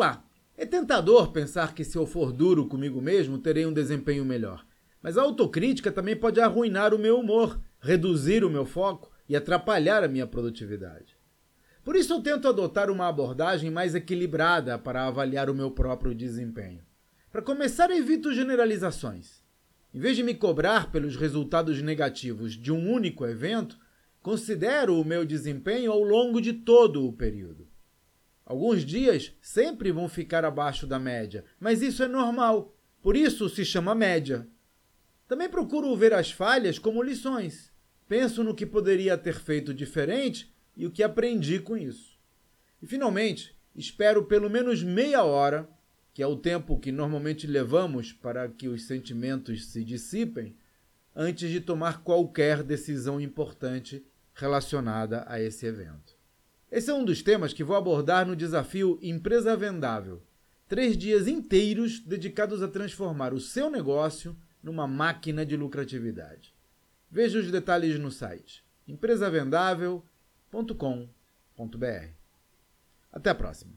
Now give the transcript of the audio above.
lá. É tentador pensar que se eu for duro comigo mesmo, terei um desempenho melhor. Mas a autocrítica também pode arruinar o meu humor, reduzir o meu foco e atrapalhar a minha produtividade. Por isso eu tento adotar uma abordagem mais equilibrada para avaliar o meu próprio desempenho. Para começar, evito generalizações. Em vez de me cobrar pelos resultados negativos de um único evento, considero o meu desempenho ao longo de todo o período. Alguns dias sempre vão ficar abaixo da média, mas isso é normal, por isso se chama média. Também procuro ver as falhas como lições. Penso no que poderia ter feito diferente e o que aprendi com isso. E finalmente, espero pelo menos meia hora, que é o tempo que normalmente levamos para que os sentimentos se dissipem, antes de tomar qualquer decisão importante relacionada a esse evento. Esse é um dos temas que vou abordar no desafio Empresa Vendável. Três dias inteiros dedicados a transformar o seu negócio numa máquina de lucratividade. Veja os detalhes no site empresavendável.com.br. Até a próxima!